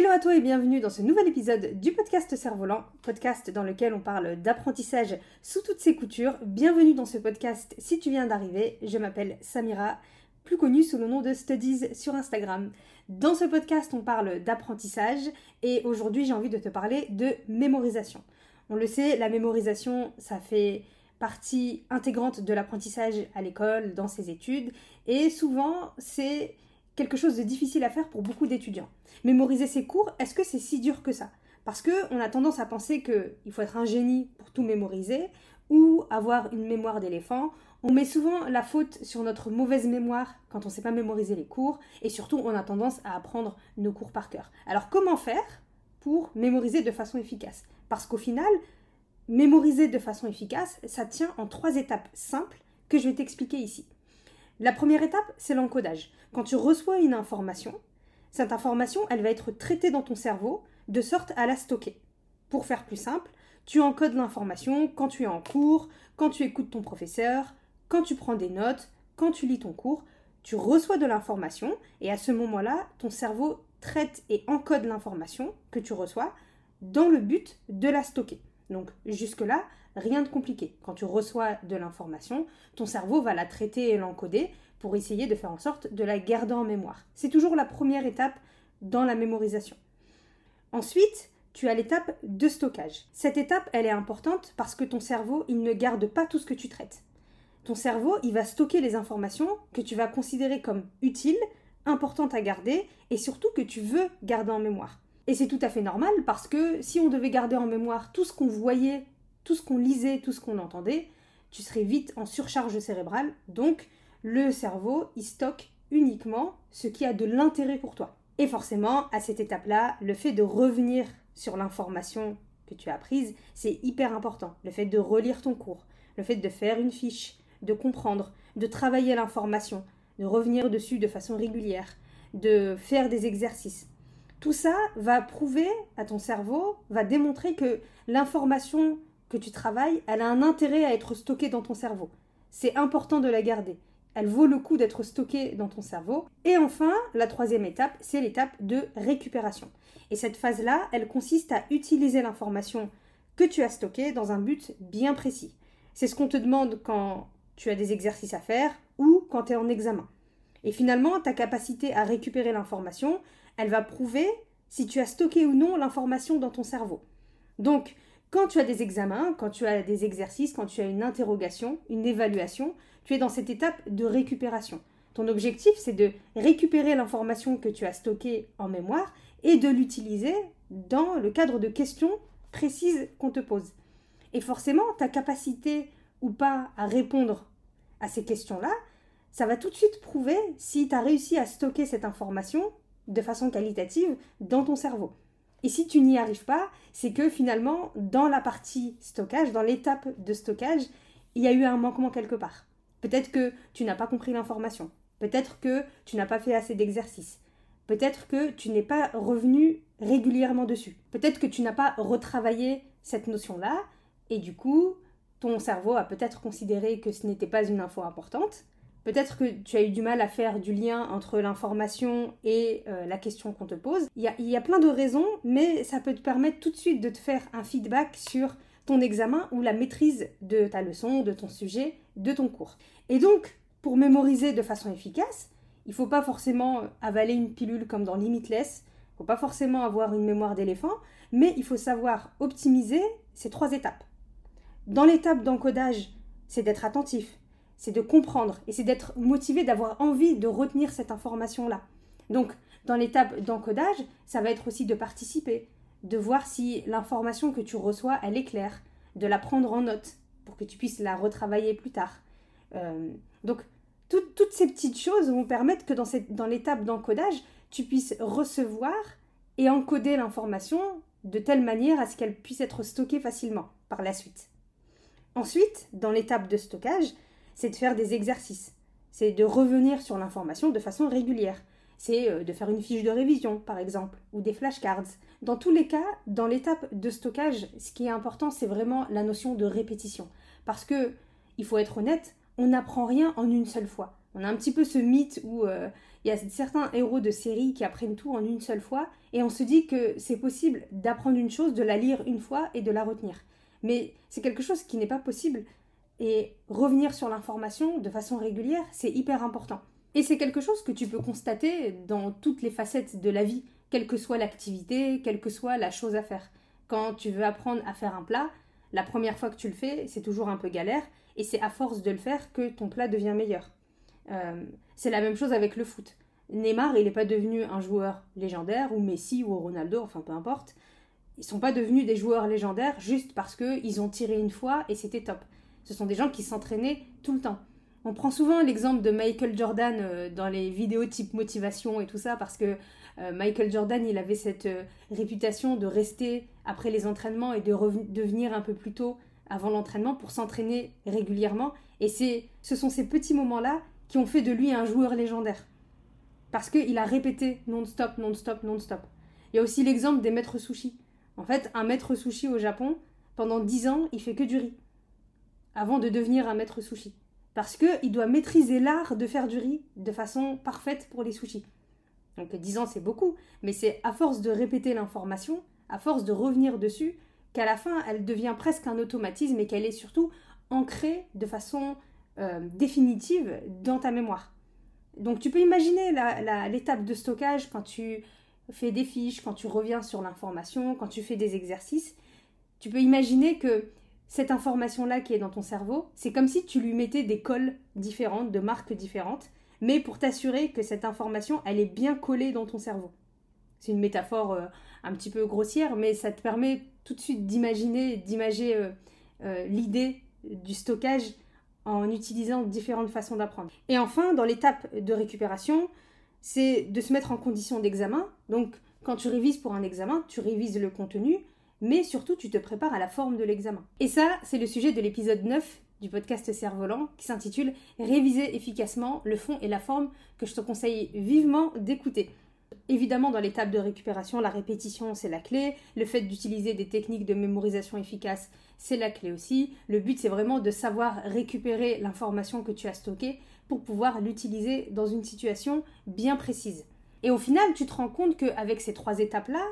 Hello à toi et bienvenue dans ce nouvel épisode du podcast Cerf-Volant, podcast dans lequel on parle d'apprentissage sous toutes ses coutures. Bienvenue dans ce podcast si tu viens d'arriver, je m'appelle Samira, plus connue sous le nom de Studies sur Instagram. Dans ce podcast, on parle d'apprentissage et aujourd'hui j'ai envie de te parler de mémorisation. On le sait, la mémorisation, ça fait partie intégrante de l'apprentissage à l'école, dans ses études, et souvent c'est quelque chose de difficile à faire pour beaucoup d'étudiants. Mémoriser ses cours, est-ce que c'est si dur que ça? Parce qu'on a tendance à penser qu'il faut être un génie pour tout mémoriser ou avoir une mémoire d'éléphant. On met souvent la faute sur notre mauvaise mémoire quand on ne sait pas mémoriser les cours et surtout on a tendance à apprendre nos cours par cœur. Alors comment faire pour mémoriser de façon efficace? Parce qu'au final, mémoriser de façon efficace, ça tient en trois étapes simples que je vais t'expliquer ici. La première étape, c'est l'encodage. Quand tu reçois une information, cette information, elle va être traitée dans ton cerveau de sorte à la stocker. Pour faire plus simple, tu encodes l'information quand tu es en cours, quand tu écoutes ton professeur, quand tu prends des notes, quand tu lis ton cours, tu reçois de l'information et à ce moment-là, ton cerveau traite et encode l'information que tu reçois dans le but de la stocker. Donc jusque-là, rien de compliqué. Quand tu reçois de l'information, ton cerveau va la traiter et l'encoder pour essayer de faire en sorte de la garder en mémoire. C'est toujours la première étape dans la mémorisation. Ensuite, tu as l'étape de stockage. Cette étape, elle est importante parce que ton cerveau, il ne garde pas tout ce que tu traites. Ton cerveau, il va stocker les informations que tu vas considérer comme utiles, importantes à garder et surtout que tu veux garder en mémoire. Et c'est tout à fait normal parce que si on devait garder en mémoire tout ce qu'on voyait tout ce qu'on lisait, tout ce qu'on entendait, tu serais vite en surcharge cérébrale. Donc, le cerveau, il stocke uniquement ce qui a de l'intérêt pour toi. Et forcément, à cette étape-là, le fait de revenir sur l'information que tu as apprise, c'est hyper important. Le fait de relire ton cours, le fait de faire une fiche, de comprendre, de travailler l'information, de revenir dessus de façon régulière, de faire des exercices. Tout ça va prouver à ton cerveau, va démontrer que l'information que tu travailles, elle a un intérêt à être stockée dans ton cerveau. C'est important de la garder. Elle vaut le coup d'être stockée dans ton cerveau. Et enfin, la troisième étape, c'est l'étape de récupération. Et cette phase-là, elle consiste à utiliser l'information que tu as stockée dans un but bien précis. C'est ce qu'on te demande quand tu as des exercices à faire ou quand tu es en examen. Et finalement, ta capacité à récupérer l'information, elle va prouver si tu as stocké ou non l'information dans ton cerveau. Donc, quand tu as des examens, quand tu as des exercices, quand tu as une interrogation, une évaluation, tu es dans cette étape de récupération. Ton objectif, c'est de récupérer l'information que tu as stockée en mémoire et de l'utiliser dans le cadre de questions précises qu'on te pose. Et forcément, ta capacité ou pas à répondre à ces questions-là, ça va tout de suite prouver si tu as réussi à stocker cette information de façon qualitative dans ton cerveau. Et si tu n'y arrives pas, c'est que finalement, dans la partie stockage, dans l'étape de stockage, il y a eu un manquement quelque part. Peut-être que tu n'as pas compris l'information. Peut-être que tu n'as pas fait assez d'exercices. Peut-être que tu n'es pas revenu régulièrement dessus. Peut-être que tu n'as pas retravaillé cette notion-là et du coup, ton cerveau a peut-être considéré que ce n'était pas une info importante Peut-être que tu as eu du mal à faire du lien entre l'information et euh, la question qu'on te pose. Il y, a, il y, a, plein de raisons, mais ça peut te permettre tout de suite de te faire un feedback sur ton examen ou la maîtrise de ta leçon, de ton sujet, de ton cours. Et donc, pour mémoriser de façon efficace, il ne faut pas forcément avaler une pilule comme dans Limitless, il ne faut pas forcément avoir une mémoire d'éléphant, mais il faut savoir optimiser ces trois étapes. Dans l'étape d'encodage, c'est d'être attentif, c'est de comprendre et c'est d'être motivé, d'avoir envie de retenir cette information-là. Donc, dans l'étape d'encodage, ça va être aussi de participer, de voir si l'information que tu reçois, elle est claire, de la prendre en note pour que tu puisses la retravailler plus tard. Euh, donc, toutes ces petites choses vont permettre que dans, dans l'étape d'encodage, tu puisses recevoir et encoder l'information de telle manière à ce qu'elle puisse être stockée facilement par la suite. Ensuite, dans l'étape de stockage, c'est de faire des exercices. C'est de revenir sur l'information de façon régulière. C'est euh, de faire une fiche de révision, par exemple, ou des flashcards. Dans tous les cas, dans l'étape de stockage, ce qui est important, c'est vraiment la notion de répétition. Parce que, il faut être honnête, on n'apprend rien en une seule fois. On a un petit peu ce mythe où euh, il y a certains héros de série qui apprennent tout en une seule fois, et on se dit que c'est possible d'apprendre une chose, de la lire une fois et de la retenir. Mais c'est quelque chose qui n'est pas possible, et revenir sur l'information de façon régulière, c'est hyper important. Et c'est quelque chose que tu peux constater dans toutes les facettes de la vie, quelle que soit l'activité, quelle que soit la chose à faire. Quand tu veux apprendre à faire un plat, la première fois que tu le fais, c'est toujours un peu galère, et c'est à force de le faire que ton plat devient meilleur. Euh, c'est la même chose avec le foot. Neymar, il n'est pas devenu un joueur légendaire, ou Messi, ou Ronaldo, enfin peu importe. Ils sont pas devenus des joueurs légendaires juste parce qu'ils ont tiré une fois et c'était top. Ce sont des gens qui s'entraînaient tout le temps. On prend souvent l'exemple de Michael Jordan euh, dans les vidéos type motivation et tout ça parce que euh, Michael Jordan, il avait cette réputation de rester après les entraînements et de devenir un peu plus tôt avant l'entraînement pour s'entraîner régulièrement. Et ce sont ces petits moments-là qui ont fait de lui un joueur légendaire. Parce qu'il a répété non-stop, non-stop, non-stop. Il y a aussi l'exemple des maîtres sushi. En fait, un maître sushi au Japon, pendant 10 ans, il fait que du riz. Avant de devenir un maître sushi. Parce qu'il doit maîtriser l'art de faire du riz de façon parfaite pour les sushis. Donc 10 ans, c'est beaucoup, mais c'est à force de répéter l'information, à force de revenir dessus, qu'à la fin, elle devient presque un automatisme et qu'elle est surtout ancrée de façon euh, définitive dans ta mémoire. Donc tu peux imaginer l'étape de stockage quand tu fais des fiches, quand tu reviens sur l'information, quand tu fais des exercices. Tu peux imaginer que cette information-là qui est dans ton cerveau, c'est comme si tu lui mettais des colles différentes, de marques différentes, mais pour t'assurer que cette information, elle est bien collée dans ton cerveau. C'est une métaphore euh, un petit peu grossière, mais ça te permet tout de suite d'imaginer, d'imager euh, l'idée du stockage en utilisant différentes façons d'apprendre. Et enfin, dans l'étape de récupération, c'est de se mettre en condition d'examen. Donc, quand tu révises pour un examen, tu révises le contenu, mais surtout, tu te prépares à la forme de l'examen. Et ça, c'est le sujet de l'épisode 9 du podcast Cerf-Volant qui s'intitule Réviser efficacement le fond et la forme que je te conseille vivement d'écouter. Évidemment, dans l'étape de récupération, la répétition, c'est la clé. Le fait d'utiliser des techniques de mémorisation efficaces, c'est la clé aussi. Le but, c'est vraiment de savoir récupérer l'information que tu as stockée pour pouvoir l'utiliser dans une situation bien précise. Et au final, tu te rends compte qu'avec ces trois étapes-là,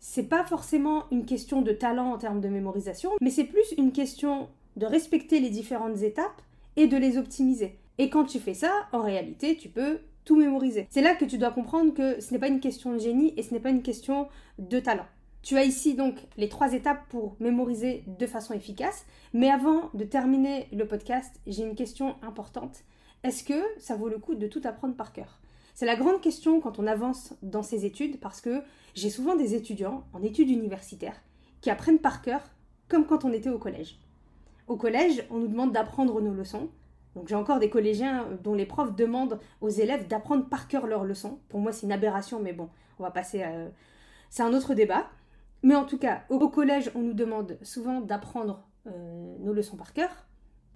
c'est pas forcément une question de talent en termes de mémorisation, mais c'est plus une question de respecter les différentes étapes et de les optimiser. Et quand tu fais ça, en réalité, tu peux mémoriser. C'est là que tu dois comprendre que ce n'est pas une question de génie et ce n'est pas une question de talent. Tu as ici donc les trois étapes pour mémoriser de façon efficace. Mais avant de terminer le podcast, j'ai une question importante. Est-ce que ça vaut le coup de tout apprendre par cœur? C'est la grande question quand on avance dans ces études parce que j'ai souvent des étudiants en études universitaires qui apprennent par cœur comme quand on était au collège. Au collège, on nous demande d'apprendre nos leçons, donc j'ai encore des collégiens euh, dont les profs demandent aux élèves d'apprendre par cœur leurs leçons. Pour moi, c'est une aberration, mais bon, on va passer à... C'est un autre débat. Mais en tout cas, au collège, on nous demande souvent d'apprendre euh, nos leçons par cœur.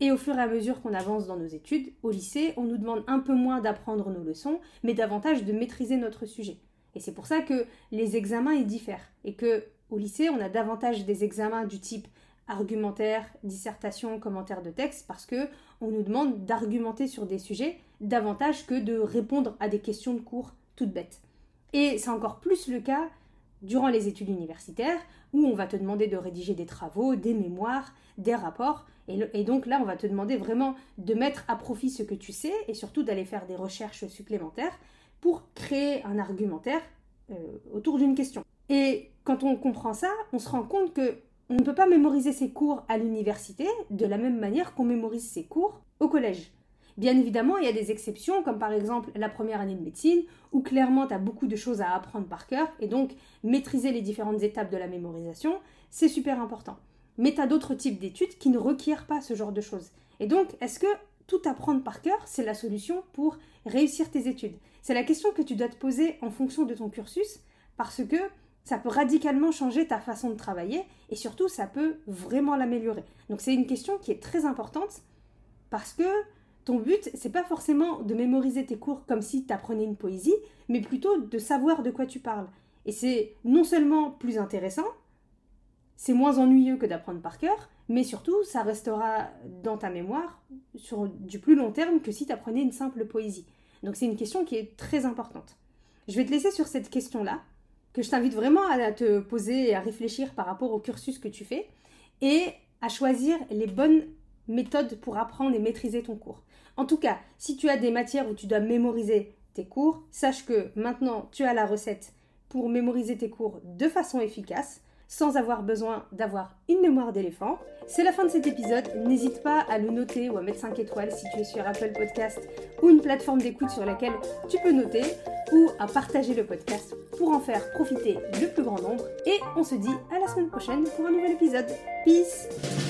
Et au fur et à mesure qu'on avance dans nos études, au lycée, on nous demande un peu moins d'apprendre nos leçons, mais davantage de maîtriser notre sujet. Et c'est pour ça que les examens ils diffèrent. Et que au lycée, on a davantage des examens du type argumentaire, dissertation, commentaire de texte, parce que on nous demande d'argumenter sur des sujets davantage que de répondre à des questions de cours toutes bêtes. Et c'est encore plus le cas durant les études universitaires, où on va te demander de rédiger des travaux, des mémoires, des rapports, et, donc là, on va te demander vraiment de mettre à profit ce que tu sais, et surtout d'aller faire des recherches supplémentaires pour créer un argumentaire euh, autour d'une question. Et quand on comprend ça, on se rend compte que on ne peut pas mémoriser ses cours à l'université de la même manière qu'on mémorise ses cours au collège. Bien évidemment, il y a des exceptions, comme par exemple la première année de médecine, où clairement tu as beaucoup de choses à apprendre par cœur, et donc maîtriser les différentes étapes de la mémorisation, c'est super important. Mais tu as d'autres types d'études qui ne requièrent pas ce genre de choses. Et donc, est-ce que tout apprendre par cœur, c'est la solution pour réussir tes études? C'est la question que tu dois te poser en fonction de ton cursus, parce que ça peut radicalement changer ta façon de travailler et surtout ça peut vraiment l'améliorer. Donc c'est une question qui est très importante parce que ton but, c'est pas forcément de mémoriser tes cours comme si tu apprenais une poésie, mais plutôt de savoir de quoi tu parles. Et c'est non seulement plus intéressant, c'est moins ennuyeux que d'apprendre par cœur, mais surtout, ça restera dans ta mémoire sur du plus long terme que si tu apprenais une simple poésie. Donc c'est une question qui est très importante. Je vais te laisser sur cette question-là, que je t'invite vraiment à te poser et à réfléchir par rapport au cursus que tu fais, et à choisir les bonnes méthodes pour apprendre et maîtriser ton cours. En tout cas, si tu as des matières où tu dois mémoriser tes cours, sache que maintenant tu as la recette pour mémoriser tes cours de façon efficace sans avoir besoin d'avoir une mémoire d'éléphant. C'est la fin de cet épisode. N'hésite pas à le noter ou à mettre 5 étoiles si tu es sur Apple Podcast ou une plateforme d'écoute sur laquelle tu peux noter ou à partager le podcast pour en faire profiter le plus grand nombre. Et on se dit à la semaine prochaine pour un nouvel épisode. Peace